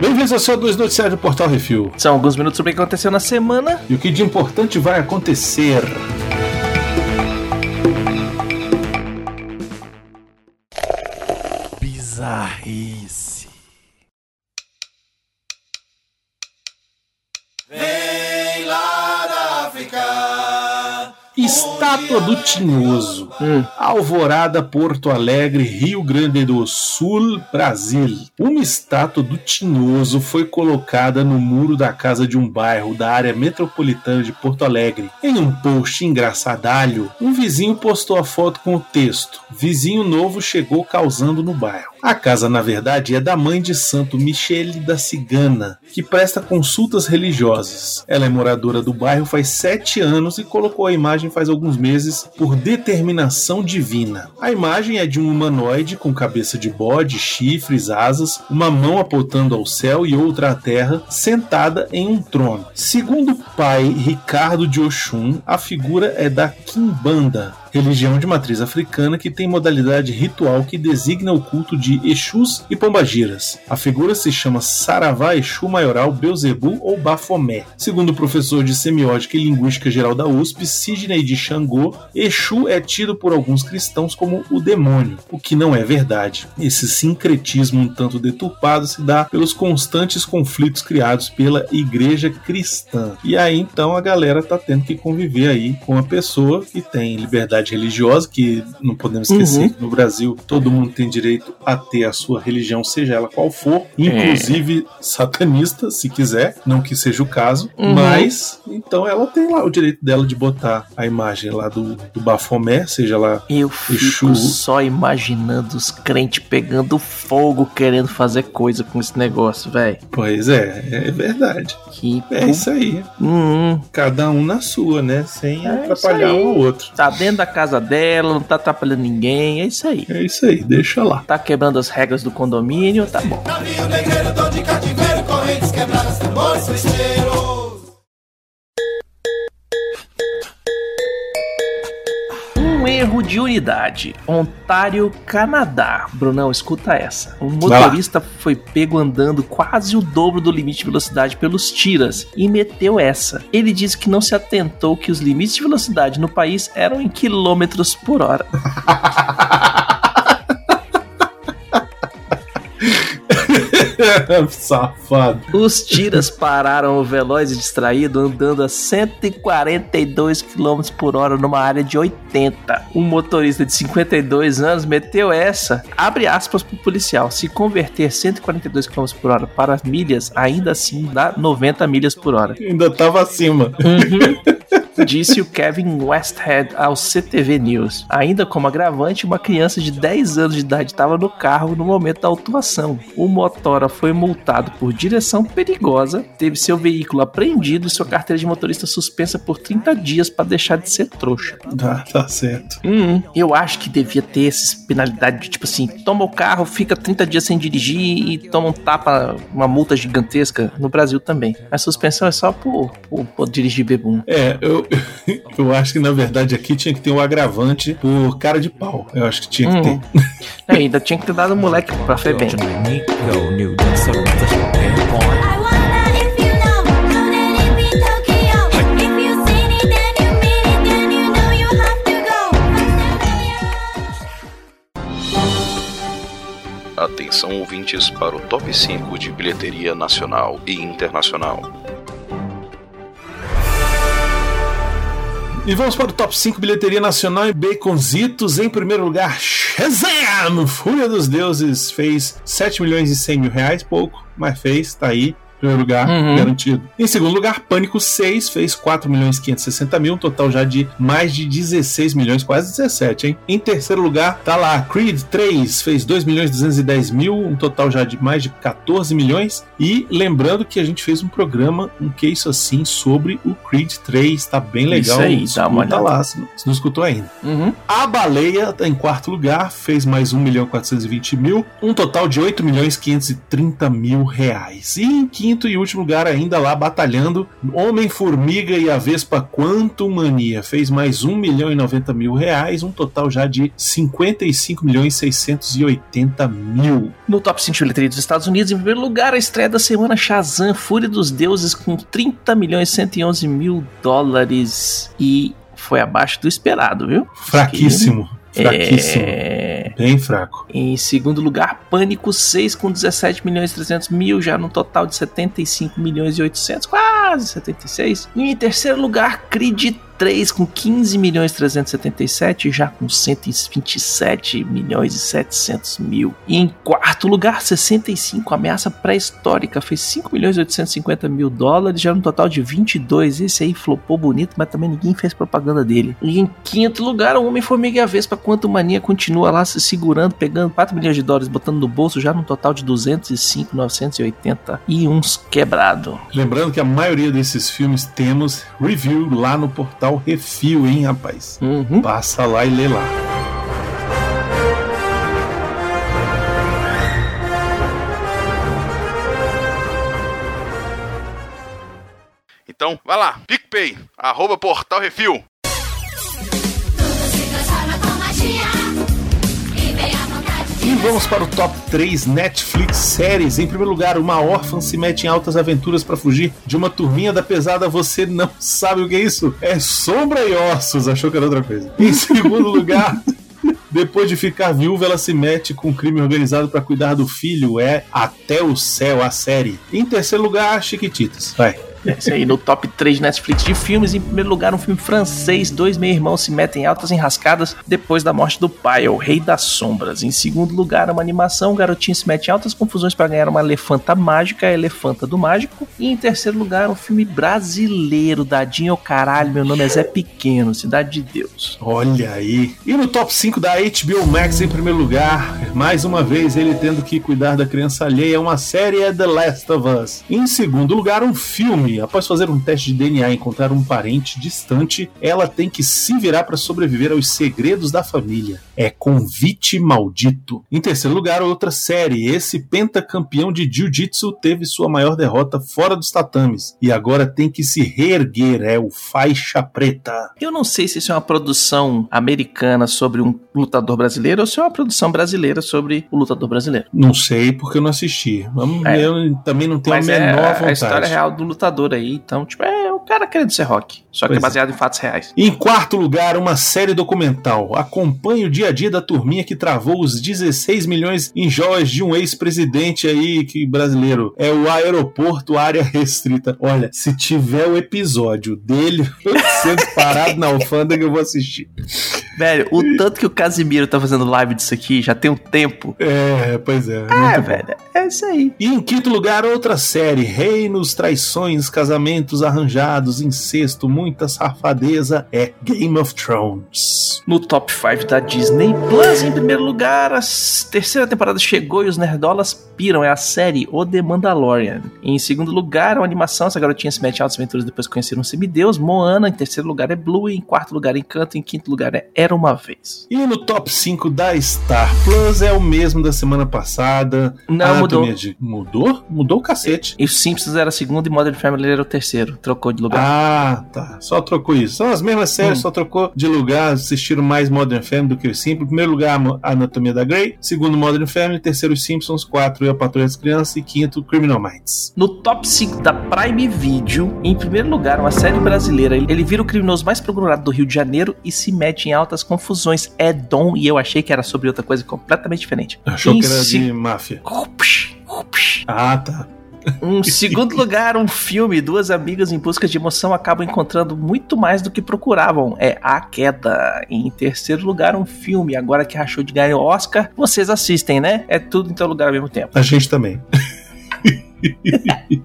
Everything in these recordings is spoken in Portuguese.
Bem-vindos ao seu dois noticiários do Portal Refil. São alguns minutos sobre o que aconteceu na semana. E o que de importante vai acontecer. Bizarrice. Estátua do Tinhoso. Hum. Alvorada, Porto Alegre, Rio Grande do Sul, Brasil. Uma estátua do Tinhoso foi colocada no muro da casa de um bairro da área metropolitana de Porto Alegre. Em um post engraçadalho, um vizinho postou a foto com o texto: Vizinho novo chegou causando no bairro. A casa, na verdade, é da mãe de santo Michele da Cigana, que presta consultas religiosas. Ela é moradora do bairro faz sete anos e colocou a imagem faz alguns meses por determinação divina. A imagem é de um humanoide com cabeça de bode, chifres, asas, uma mão apontando ao céu e outra à terra, sentada em um trono. Segundo o pai Ricardo de Oxum, a figura é da Kimbanda, religião de matriz africana que tem modalidade ritual que designa o culto de Exus e Pombagiras. A figura se chama Saravá Exu Maioral Beuzebu ou Bafomé. Segundo o professor de Semiótica e Linguística Geral da USP, Sidney de Xangô, Exu é tido por alguns cristãos como o demônio, o que não é verdade. Esse sincretismo um tanto deturpado se dá pelos constantes conflitos criados pela igreja cristã. E aí então a galera tá tendo que conviver aí com a pessoa que tem liberdade religiosa, que não podemos esquecer Uhum. que no Brasil todo mundo tem direito a ter a sua religião, seja ela qual for, inclusive satanista, se quiser, não que seja o caso, Uhum. mas então ela tem lá o direito dela de botar a imagem lá do, do Bafomé, seja lá Eu fico Exu. só imaginando os crentes pegando fogo querendo fazer coisa com esse negócio, velho. Pois é, é verdade. Que É isso aí. Hum, Cada um na sua, né? Sem É atrapalhar um ao outro. tá dentro da casa dela, não tá atrapalhando ninguém, é isso aí. É isso aí, deixa lá. Tá quebrando as regras do condomínio, tá bom. Navio negreiro, dor de cativeiro, correntes quebradas, tambores. De unidade. Ontário, Canadá. Brunão, escuta essa. Um motorista foi pego andando quase o dobro do limite de velocidade pelos tiras e meteu essa. Ele disse que não se atentou que os limites de velocidade no país eram em quilômetros por hora. Safado. Os tiras pararam o veloz e distraído andando a 142 km por hora numa área de 80. Um motorista de 52 anos meteu essa. Abre aspas pro policial. Se converter 142 km por hora para milhas, ainda assim dá 90 milhas por hora. Ainda tava acima. Disse o Kevin Westhead ao CTV News. Ainda como agravante, uma criança de 10 anos de idade estava no carro no momento da autuação. O motora foi multado por direção perigosa, teve seu veículo apreendido e sua carteira de motorista suspensa por 30 dias para deixar de ser trouxa. Tá, tá certo. Hum, eu acho que devia ter essas penalidades de tipo assim: toma o carro, fica 30 dias sem dirigir e toma um tapa, uma multa gigantesca. No Brasil também. A suspensão é só por, por, por dirigir bebum. É, eu, eu acho que na verdade aqui tinha que ter um agravante por cara de pau. Eu acho que tinha que Hum. ter. É, ainda tinha que ter dado o moleque pra Febem. Atenção ouvintes para o top 5 de bilheteria nacional e internacional. E vamos para o top 5 bilheteria nacional e baconzitos. Em primeiro lugar, Shazam! Fúria dos Deuses fez 7 milhões e 100 mil reais, pouco, mas fez, tá aí. Primeiro lugar, Uhum. garantido. Em segundo lugar, Pânico 6 fez 4 milhões e 560 mil, um total já de mais de 16 milhões, quase 17, hein? Em terceiro lugar, tá lá, Creed 3 fez 2 milhões e 210 mil, um total já de mais de 14 milhões. E lembrando que a gente fez um programa, um isso assim, sobre o Creed 3, tá bem legal. Isso aí, dá uma olhada. lá, se não, se não escutou ainda. Uhum. A Baleia tá em quarto lugar, fez mais 1 milhão 420 mil, um total de 8 milhões 530 mil reais. E em quinto quinto e último lugar, ainda lá batalhando, Homem-Formiga e a Vespa Quantum Mania fez mais 1 milhão e 90 mil reais, um total já de 55 milhões e 680 mil. No top 5 de bilheteria dos Estados Unidos, em primeiro lugar, a estreia da semana Shazam, Fúria dos Deuses, com 30 milhões e 111 mil dólares. E foi abaixo do esperado, viu? Fraquíssimo, fraquíssimo. É... Bem fraco. Em segundo lugar, Pânico 6 com 17 milhões e 300 mil, já no total de 75 milhões e 800, quase 76. E em terceiro lugar, Creed 3 com 15 milhões e 377, já com 127 milhões e 700 mil. E em quarto lugar, 65, Ameaça Pré-Histórica, fez 5 milhões e 850 mil dólares, já no total de 22. Esse aí flopou bonito, mas também ninguém fez propaganda dele. E em quinto lugar, o Homem-Formiga e a Vespa, Quanto Mania continua lá se segurando, pegando 4 milhões de dólares, botando no bolso, já no total de 205, 980 e uns quebrado. Lembrando que a maioria desses filmes temos review lá no portal Refil, hein, rapaz? Uhum. Passa lá e lê lá. Então, vai lá, PicPay, arroba Portal Refil. Vamos para o top 3 Netflix séries. Em primeiro lugar, uma órfã se mete em altas aventuras para fugir de uma turminha da pesada. Você não sabe o que é isso? É Sombra e Ossos. Achou que era outra coisa. Em segundo lugar. Depois de ficar viúva, ela se mete com crime organizado para cuidar do filho. É Até o Céu, a série. Em terceiro lugar, Chiquititas. Vai. Esse aí no top 3 de Netflix de filmes. Em primeiro lugar, um filme francês. Dois meio-irmãos se metem em altas enrascadas depois da morte do pai, o Rei das Sombras. Em segundo lugar, uma animação. O garotinho se mete em altas confusões para ganhar uma elefanta mágica, a Elefanta do Mágico. E em terceiro lugar, um filme brasileiro. Dadinho ao caralho, meu nome é Zé Pequeno, Cidade de Deus. Olha aí. E no top 5 da HBO Max, em primeiro lugar, mais uma vez ele tendo que cuidar da criança alheia, uma série é The Last of Us. Em segundo lugar, um filme. Após fazer um teste de DNA e encontrar um parente distante, ela tem que se virar para sobreviver aos segredos da família. É Convite Maldito. Em terceiro lugar, outra série. Esse pentacampeão de Jiu-Jitsu teve sua maior derrota fora dos tatames e agora tem que se reerguer. É o Faixa Preta. Eu não sei se isso é uma produção americana sobre um lutador brasileiro ou se é uma produção brasileira sobre o lutador brasileiro. Não sei porque eu não assisti. Vamos É. Eu também não tenho Mas a é menor a vontade. história real do lutador aí. Então, tipo, é o cara querendo ser rock. Só que é é. baseado em fatos reais. Em quarto lugar, uma série documental. Acompanhe o dia a dia da turminha que travou os 16 milhões em joias de um ex-presidente aí que brasileiro. É o aeroporto área restrita. Olha, se tiver o episódio dele sendo parado na alfândega, eu vou assistir. Velho, o tanto que o Casimiro tá fazendo live disso aqui já tem um tempo. É, pois é. É, muito bom. velho, é isso aí. E em quinto lugar, outra série: Reinos, Traições, Casamentos Arranjados, Incesto, Muita Safadeza. É Game of Thrones. No top 5 da Disney Plus, em primeiro lugar, a terceira temporada chegou e os nerdolas piram. É a série O The Mandalorian. Em segundo lugar, uma animação. Essa garotinha se mete em altas aventuras depois de conhecer um semideus. Moana. Em terceiro lugar é Blue. Em quarto lugar, Encanto. Em quinto lugar é Era Uma Vez. E no top 5 da Star Plus é o mesmo da semana passada. Não, Anatomia mudou. de- Mudou? Mudou o cacete. E os Simpsons era segundo e Modern Family era o terceiro. Trocou de lugar. Ah, tá. Só trocou isso. São as mesmas séries, Hum. só trocou de lugar. Assistiram mais Modern Family do que os Simpsons. Primeiro lugar, a Anatomia da Grey. Segundo, Modern Family. Terceiro, Simpsons. Quatro, e a Patrulha das Crianças. E quinto, Criminal Minds. No top 5 da Prime Video, em primeiro lugar, uma série brasileira. Ele vira o criminoso mais procurado do Rio de Janeiro e se mete em altas confusões. É Dom, e eu achei que era sobre outra coisa completamente diferente. Achou Em que era se- de máfia. Ups, ups. Ah, tá. Um segundo lugar, um filme. Duas amigas em busca de emoção acabam encontrando muito mais do que procuravam. É A Queda. Em terceiro lugar, um filme. Agora que rachou de ganhar o Oscar, vocês assistem, né? É tudo em teu lugar ao mesmo tempo. A gente também.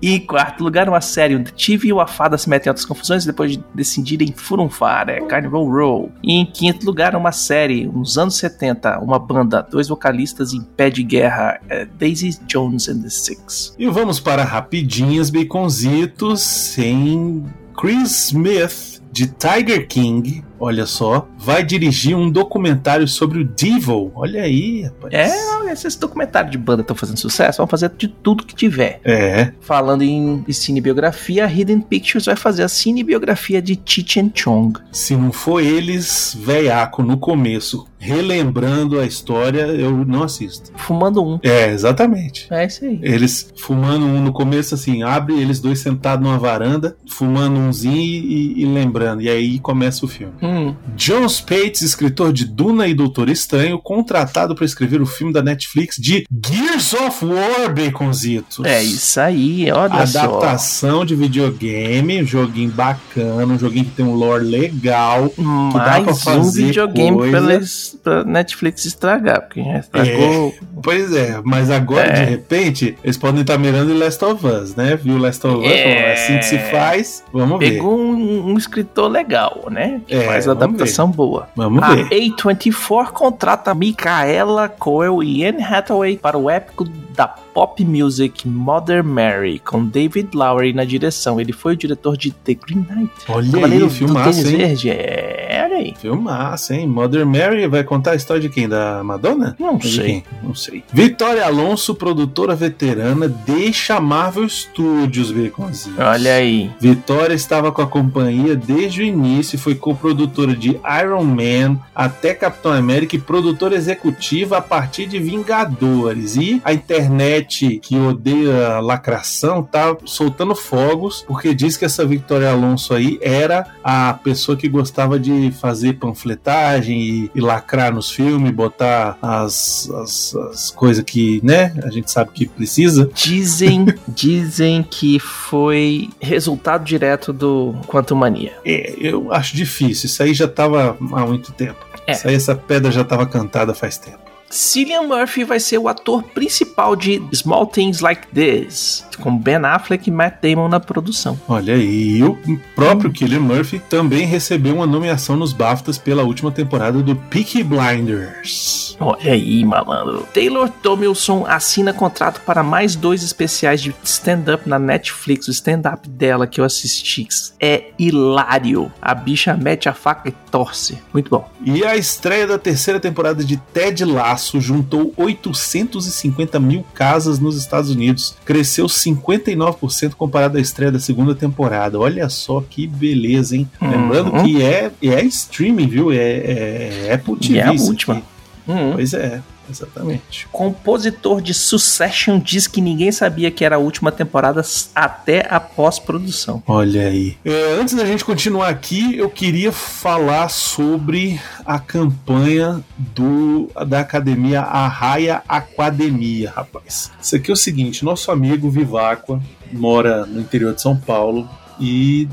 E em quarto lugar, uma série. O Tive e o Afada se metem em outras confusões depois de decidirem furunfar. É Carnival Row. E em quinto lugar, uma série. Nos anos 70, uma banda. Dois vocalistas em pé de guerra. É Daisy Jones and the Six. E vamos para rapidinhas, baconzitos, sem Chris Smith, de Tiger King, olha só, vai dirigir um documentário sobre o Devil. Olha aí, rapaz. É, esses documentários de banda estão fazendo sucesso, vão fazer de tudo que tiver. É, Falando em cinebiografia, a Hidden Pictures vai fazer a cinebiografia de Cheech and Chong. se não for eles, veiaco, no começo, relembrando a história, eu não assisto. Fumando um. É, exatamente. É isso aí. Eles fumando um no começo, assim, abre eles dois sentados numa varanda, fumando umzinho e, e lembrando. E aí começa o filme. Hum, John Spates, escritor de Duna e Doutor Estranho, contratado para escrever o filme da Netflix de Gears of War, Baconzitos. é isso aí, olha só. Adaptação de videogame, um joguinho bacana, um joguinho que tem um lore legal. dá pra Mais um fazer videogame coisa. pra, Netflix estragar, porque já estragou. Pois é, mas agora, É. de repente, eles podem estar mirando em Last of Us, né? Viu Last of Us? É. "É assim que se faz, vamos ver. Pegou um, um escritor legal, né? Que É, faz vamos adaptação boa. Vamos A ver. A24 contrata Micaela Coel e Anne Hathaway para o épico da pop music Mother Mary, com David Lowery na direção. Ele foi o diretor de The Green Knight. Olha Cavaleiro aí, filmaço, hein? Verde. É, olha aí. Filmaço, hein? Mother Mary vai contar a história de quem? Da Madonna? Não De sei. quem? Não sei. Vitória Alonso, produtora veterana, deixa Marvel Studios, Baconzinhos. Olha aí. Vitória estava com a companhia desde o início e foi coprodutora de Iron Man até Capitão América e produtora executiva a partir de Vingadores. E a internet que odeia lacração tá soltando fogos porque diz que essa Vitória Alonso aí era a pessoa que gostava de fazer panfletagem e, e lacrar nos filmes, botar as, as, as coisas que, né, a gente sabe que precisa. Dizem, dizem que foi resultado direto do Quantum Mania. É, eu acho difícil. Isso aí já tava há muito tempo. É. Isso aí, essa pedra já tava cantada faz tempo. Cillian Murphy vai ser o ator principal de Small Things Like This, com Ben Affleck e Matt Damon na produção. Olha aí, e o próprio Killian Murphy também recebeu uma nomeação nos BAFTAs pela última temporada do Peaky Blinders. Olha aí, malandro. Taylor Tomilson assina contrato para mais dois especiais de stand-up na Netflix. O stand-up dela que eu assisti é hilário. A bicha mete a faca e torce. Muito bom. E a estreia da terceira temporada de Ted Lasso juntou 850 mil casas nos Estados Unidos. Cresceu 59% comparado à estreia da segunda temporada. Olha só que beleza, hein? Uhum. Lembrando que é, é streaming, viu? É, é, Apple TV. E é a última. aqui. Hum. Pois é, exatamente. Compositor de Succession diz que ninguém sabia que era a última temporada até a pós-produção. Olha aí. É, antes da gente continuar aqui, eu queria falar sobre a campanha do da academia Arraia Academia, rapaz. Isso aqui é o seguinte: nosso amigo Viváqua mora no interior de São Paulo e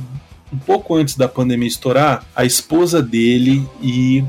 um pouco antes da pandemia estourar, a esposa dele e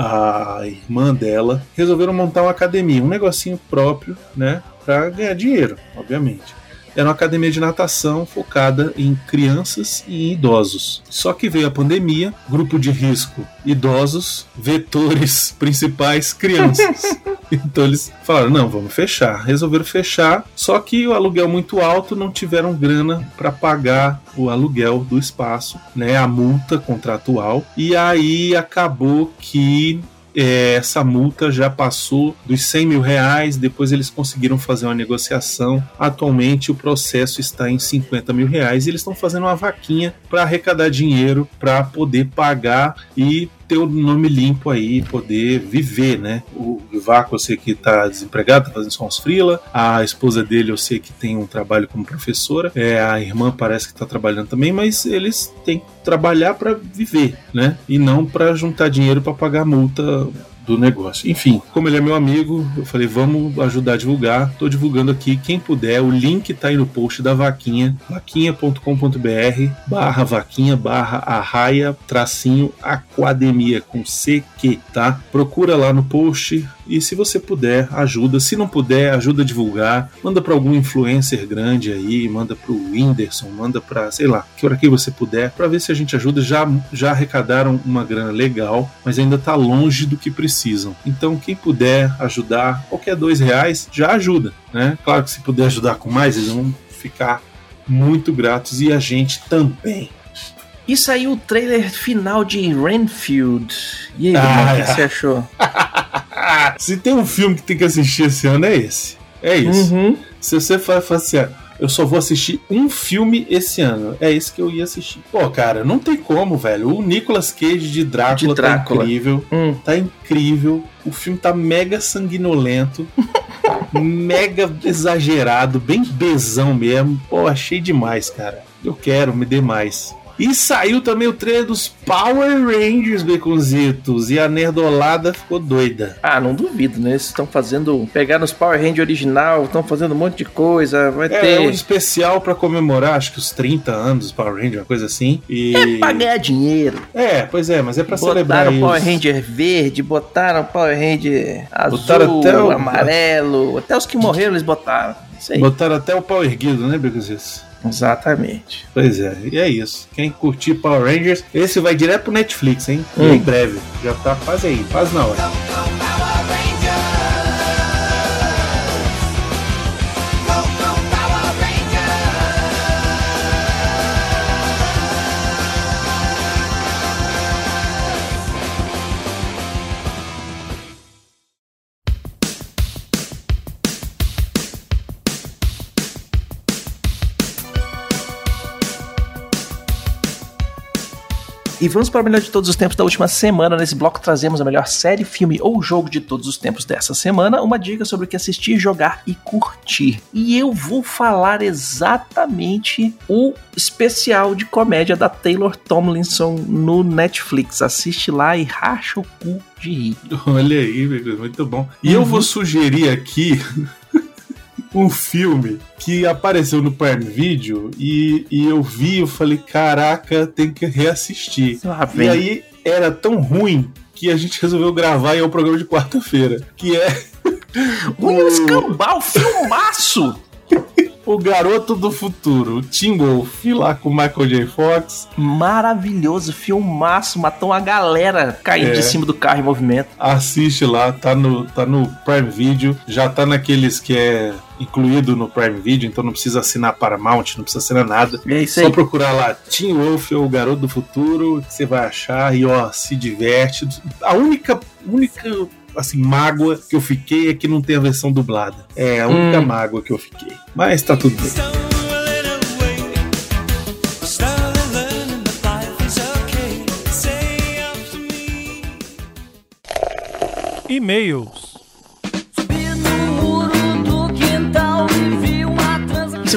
a irmã dela resolveram montar uma academia, um negocinho próprio, né, para ganhar dinheiro, obviamente era uma academia de natação focada em crianças e em idosos. Só que veio a pandemia, grupo de risco idosos, vetores principais crianças. então eles falaram: não, vamos fechar. Resolveram fechar, só que o aluguel muito alto, não tiveram grana para pagar o aluguel do espaço, né, a multa contratual. E aí acabou que é, essa multa já passou dos 100 mil reais, depois eles conseguiram fazer uma negociação. Atualmente o processo está em 50 mil reais e eles estão fazendo uma vaquinha para arrecadar dinheiro para poder pagar e ter o nome limpo aí, poder viver, né? O Vaco eu sei que tá desempregado, tá fazendo só uns frila. A esposa dele eu sei que tem um trabalho como professora. É, a irmã parece que tá trabalhando também, mas eles têm que trabalhar para viver, né? E não para juntar dinheiro para pagar multa do negócio. Enfim, como ele é meu amigo, eu falei, vamos ajudar a divulgar. Tô divulgando aqui, quem puder, o link tá aí no post da vaquinha, vaquinha.com.br barra vaquinha barra arraia tracinho aquademia com CQ, tá? Procura lá no post e se você puder, ajuda. Se não puder, ajuda a divulgar. Manda para algum influencer grande aí, manda pro Whindersson, manda para, sei lá, que hora que você puder, para ver se a gente ajuda. Já já arrecadaram uma grana legal, mas ainda tá longe do que precisam. Então, quem puder ajudar, qualquer dois reais já ajuda, né? Claro que se puder ajudar com mais, eles vão ficar muito gratos e a gente também. E saiu o trailer final de Renfield. E aí, Ah, o que é. que você achou? Se tem um filme que tem que assistir esse ano, é esse. É isso. Uhum. Se você fala fala assim, ah, eu só vou assistir um filme esse ano, é esse que eu ia assistir. Pô, cara, não tem como, velho. O Nicolas Cage de Drácula, De Drácula. tá incrível. Hum. Tá incrível. O filme tá mega sanguinolento. mega exagerado, bem bezão mesmo. Pô, achei demais, cara. Eu quero, me dê mais. E saiu também o trailer dos Power Rangers, Baconzitos. E a nerdolada ficou doida. Ah, não duvido, né? Eles estão fazendo. Pegaram os Power Rangers original, estão fazendo um monte de coisa. Vai É, ter. um especial pra comemorar, acho que os 30 anos dos Power Rangers, uma coisa assim. E... É pra ganhar dinheiro. É, pois é, mas é pra celebrar Botaram Power Ranger verde, botaram Power Ranger azul, Botaram até o- amarelo, até os que morreram eles botaram. Isso aí. Botaram até o pau erguido, né, Baconzitos? Exatamente. Pois é, e é isso. Quem curtir Power Rangers, esse vai direto pro Netflix, hein? E Hum. Em breve. Já tá quase aí, quase na hora. E vamos para o melhor de todos os tempos da última semana. Nesse bloco trazemos a melhor série, filme ou jogo de todos os tempos dessa semana. Uma dica sobre o que assistir, jogar e curtir. E eu vou falar exatamente o especial de comédia da Taylor Tomlinson no Netflix. Assiste lá e racha o cu de rir. Olha aí, Baconzitos, muito bom. E eu vou sugerir aqui um filme que apareceu no Prime Video e, e eu vi e eu falei, caraca, tem que reassistir. E aí era tão ruim que a gente resolveu gravar e é o programa de quarta-feira, que é Ruim um escambau, filmaço! O Garoto do Futuro, Tim Wolf, lá com o Michael J. Fox. Maravilhoso, filmaço, matou uma galera caindo É. de cima do carro em movimento. Assiste lá, tá no, tá no Prime Video, já tá naqueles que é incluído no Prime Video, então não precisa assinar Paramount, não precisa assinar nada. É isso Só aí. procurar lá Tim Wolf ou o Garoto do Futuro, que você vai achar e ó, se diverte. A única, única assim, mágoa que eu fiquei é que não tem a versão dublada. É a única Hum. mágoa que eu fiquei. Mas tá tudo bem. E-mails.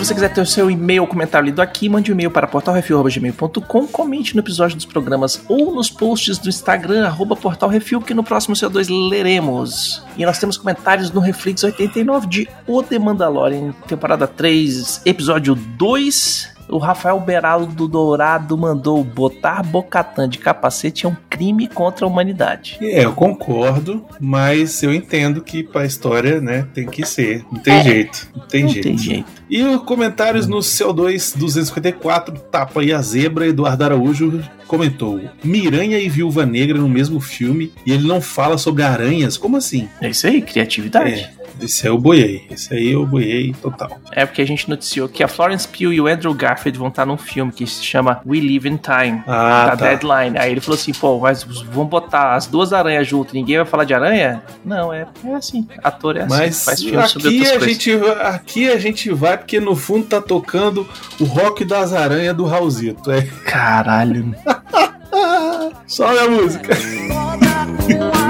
Você quiser ter o seu e-mail ou comentário lido aqui, mande um e-mail para portalrefil.gmail.com, comente no episódio dos programas ou nos posts do Instagram, arroba portalrefil, que no próximo CO2 leremos. E nós temos comentários no Reflex 89 de O The Mandalorian, temporada 3, episódio 2. O Rafael Beralo do Dourado mandou botar Bocatã de capacete é um crime contra a humanidade. É, eu concordo, mas eu entendo que pra história, né, tem que ser. Não tem jeito. Não tem Não jeito. tem jeito. E os comentários no CO2 254, Tapa e a Zebra, Eduardo Araújo comentou: Miranha e Viúva Negra no mesmo filme e ele não fala sobre aranhas? Como assim? É isso aí, criatividade. É, esse aí eu boiei. Esse aí eu boiei total. É porque a gente noticiou que a Florence Pugh e o Andrew Garfield vão estar num filme que se chama We Live in Time. Ah, da tá. Deadline. Aí ele falou assim, pô, mas vamos botar as duas aranhas juntas, ninguém vai falar de aranha? Não, é, é assim. Ator é assim, Mas faz filme sobre outras a, coisas. gente, aqui a gente vai porque no fundo tá tocando o rock das aranhas do Raulzito. É. Caralho. Sobe a música.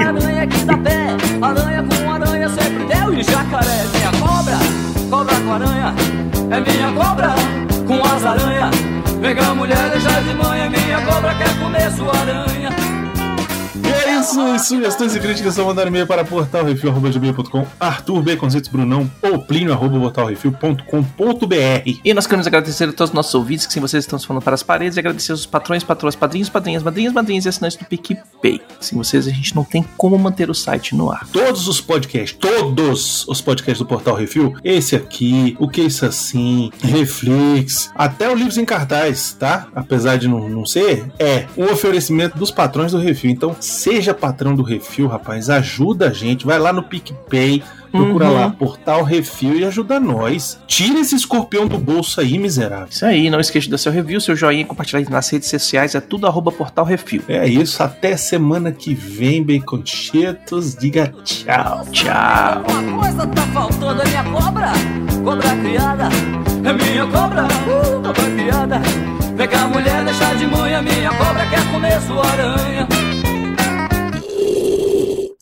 é minha cobra E sugestões e críticas são mandar e-mail para portalrefil.com, Arthur Baconzitos Brunão ou Plínio arroba portalrefil.com.br. E nós queremos agradecer a todos os nossos ouvintes que sem vocês estão se falando para as paredes e agradecer aos patrões, patroas, padrinhos, padrinhas, madrinhas, madrinhas e assinantes do PicPay. Sem vocês a gente não tem como manter o site no ar. Todos os podcasts, todos os podcasts do Portal Refil, esse aqui, o que isso assim, Reflex, até o Livros em Cartaz, tá? Apesar de não, não ser, é um oferecimento dos patrões do Refil. Então, seja patrão do Refil, rapaz, ajuda a gente, vai lá no PicPay, Procura Uhum. lá, Portal Refil e ajuda nós. Tira esse escorpião do bolso aí, miserável. Isso aí, não esqueça de dar seu review, seu joinha, compartilhar nas redes sociais, é tudo arroba Portal Refil. É isso, até semana que vem, Baconchetos. Diga tchau. Tchau. Uma coisa tá faltando, é minha cobra. Cobra criada, é minha cobra. Uh, cobra criada. Pegar a mulher, deixar de manhã, minha cobra quer comer sua aranha.